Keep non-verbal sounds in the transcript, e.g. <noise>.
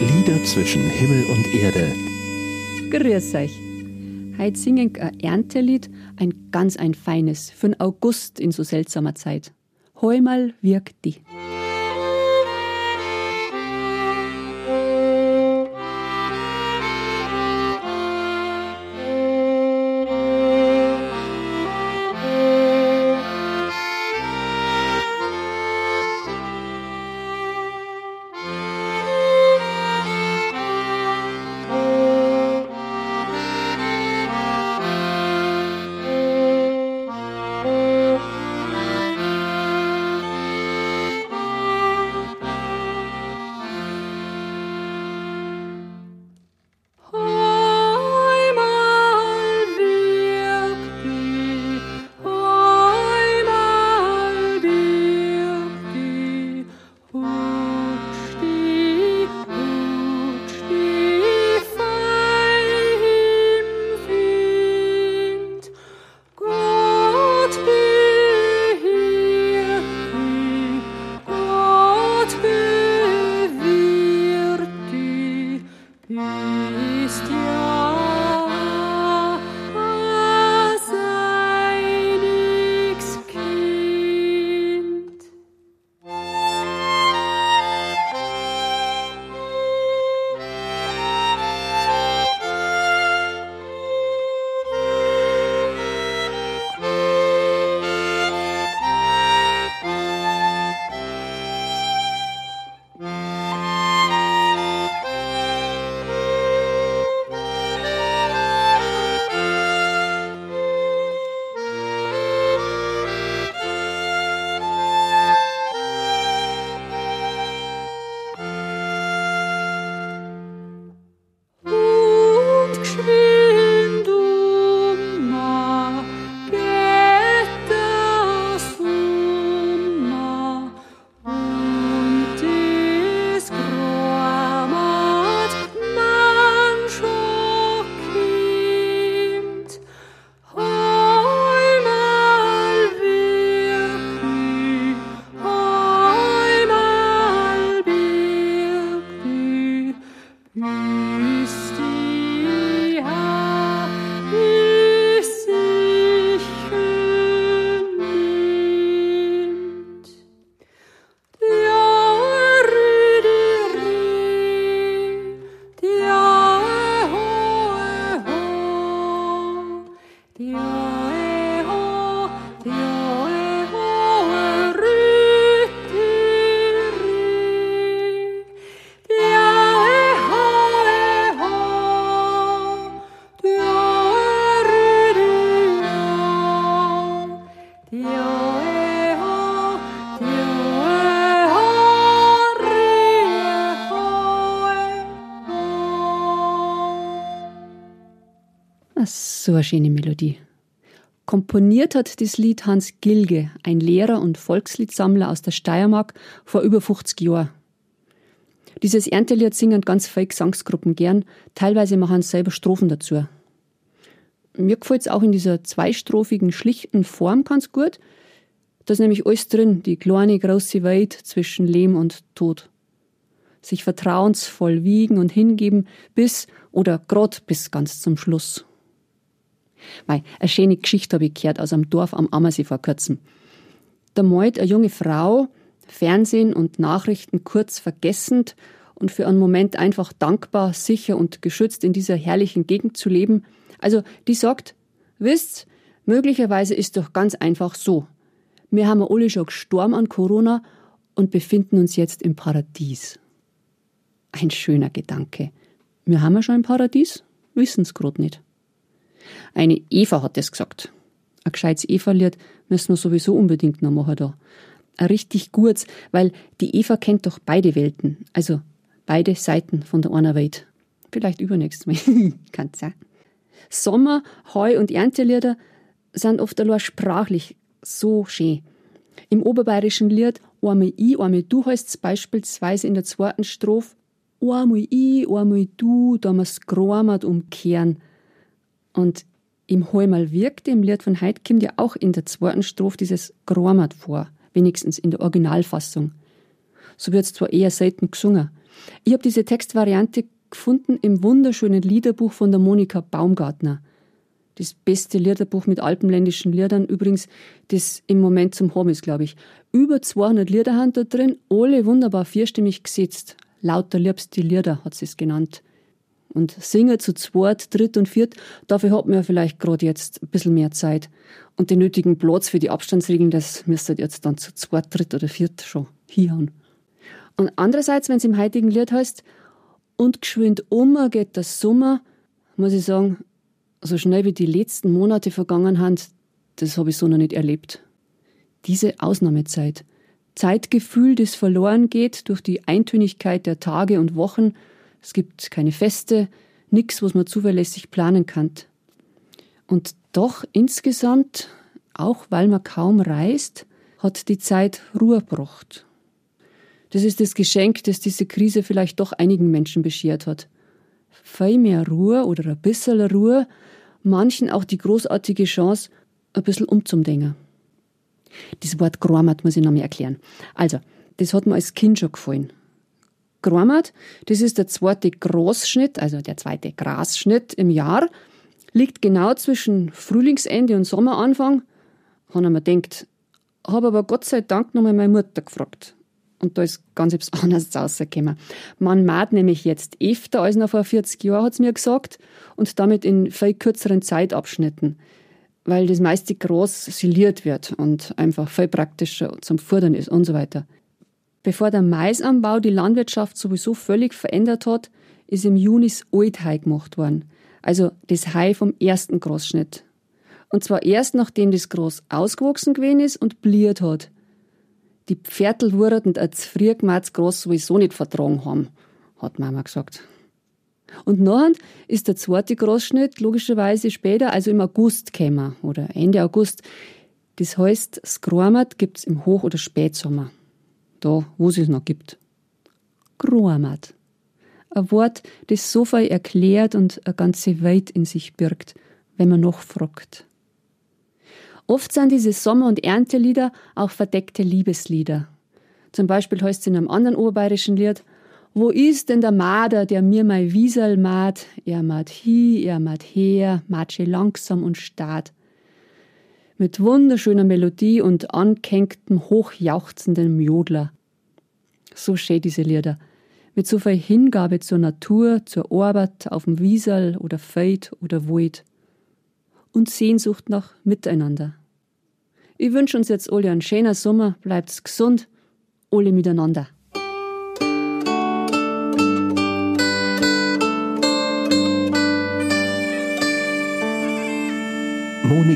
Lieder zwischen Himmel und Erde. Grüß euch. Heute singen ein Erntelied, ein ganz ein feines, für den August in so seltsamer Zeit. Heumal wirkt die. So eine schöne Melodie. Komponiert hat das Lied Hans Gilge, ein Lehrer und Volksliedsammler aus der Steiermark, vor über 50 Jahren. Dieses Erntelied singen ganz viele Gesangsgruppen gern, teilweise machen sie selber Strophen dazu. Mir gefällt es auch in dieser zweistrophigen, schlichten Form ganz gut. Da ist nämlich alles drin, die kleine, große Welt zwischen Leben und Tod. Sich vertrauensvoll wiegen und hingeben bis oder grad bis ganz zum Schluss. Mei, eine schöne Geschichte habe ich gehört aus einem Dorf am Ammersee vor kurzem. Da malt eine junge Frau Fernsehen und Nachrichten kurz vergessend und für einen Moment einfach dankbar, sicher und geschützt in dieser herrlichen Gegend zu leben. Also, die sagt, wisst, möglicherweise ist doch ganz einfach so. Wir haben alle schon gestorben an Corona und befinden uns jetzt im Paradies. Ein schöner Gedanke. Wir haben ja schon ein Paradies, wissen's grad nicht. Eine Eva hat das gesagt. Ein gescheites Eva-Lied müssen wir sowieso unbedingt noch machen da. Ein richtig gutes, weil die Eva kennt doch beide Welten, also beide Seiten von der einer Welt. Vielleicht übernächstes Mal. <laughs> Kann's sein. Sommer, Heu und Erntelieder sind oft allein sprachlich so schön. Im oberbayerischen Lied Einmal ich, einmal du heißt beispielsweise in der zweiten Strophe Einmal ich, einmal du, damals geräumt umkehren. Und im Heumal wirkt im Lied von Heid kommt ja auch in der zweiten Strophe dieses Gromat vor, wenigstens in der Originalfassung. So wird es zwar eher selten gesungen, Ich habe diese Textvariante gefunden im wunderschönen Liederbuch von der Monika Baumgartner. Das beste Liederbuch mit alpenländischen Liedern, übrigens, das im Moment zum Haben ist, glaube ich. Über 200 Lieder haben da drin, alle wunderbar vierstimmig gesetzt. Lauter liebste Lieder hat sie es genannt. Und singen zu zweit, dritt und viert, dafür hat man ja vielleicht gerade jetzt ein bisschen mehr Zeit. Und den nötigen Platz für die Abstandsregeln, das müsste jetzt dann zu zweit, dritt oder viert schon hier Und andererseits, wenn es im heutigen Lied heißt, und geschwind um geht der Sommer, muss ich sagen, so schnell wie die letzten Monate vergangen sind, das habe ich so noch nicht erlebt. Diese Ausnahmezeit. Zeitgefühl, das verloren geht durch die Eintönigkeit der Tage und Wochen. Es gibt keine Feste, nichts, was man zuverlässig planen kann. Und doch insgesamt, auch weil man kaum reist, hat die Zeit Ruhe gebracht. Das ist das Geschenk, das diese Krise vielleicht doch einigen Menschen beschert hat. Viel mehr Ruhe oder ein bisschen Ruhe, manchen auch die großartige Chance, ein bisschen umzudenken. Das Wort Gramat muss ich noch mal erklären. Also, das hat mir als Kind schon gefallen. Gramat, das ist der zweite Großschnitt, also der zweite Grasschnitt im Jahr, liegt genau zwischen Frühlingsende und Sommeranfang. Haben wir gedacht, habe aber Gott sei Dank noch mal meine Mutter gefragt. Und da ist ganz etwas <laughs> anderes rausgekommen. Man maht nämlich jetzt öfter als noch vor 40 Jahren, hat es mir gesagt, und damit in viel kürzeren Zeitabschnitten, weil das meiste Gras siliert wird und einfach viel praktischer zum Fordern ist und so weiter. Bevor der Maisanbau die Landwirtschaft sowieso völlig verändert hat, ist im Juni das Althei gemacht worden. Also das Hai vom ersten Grasschnitt. Und zwar erst nachdem das Gras ausgewachsen gewesen ist und bliert hat die Pferdl wurden als Friergmatz groß sowieso nicht vertragen haben, hat Mama gesagt. Und nachher ist der zweite Großschnitt logischerweise später, also im August gekommen, oder Ende August. Das heißt, Skromat gibt's im Hoch- oder Spätsommer. Da, wo es es noch gibt. Groamat. Ein Wort, das so viel erklärt und eine ganze Welt in sich birgt, wenn man noch fragt. Oft sind diese Sommer- und Erntelieder auch verdeckte Liebeslieder. Zum Beispiel heißt es in einem anderen oberbayerischen Lied, wo ist denn der Mader, der mir mein Wiesel mat? Er mat hi, er mat her, matsche langsam und stad. Mit wunderschöner Melodie und ankängtem, hochjauchzendem Jodler. So schön diese Lieder. Mit so viel Hingabe zur Natur, zur Arbeit auf dem Wiesel oder Feld oder Wald. Und Sehnsucht nach Miteinander. Ich wünsche uns jetzt alle einen schönen Sommer, bleibt gesund, alle miteinander.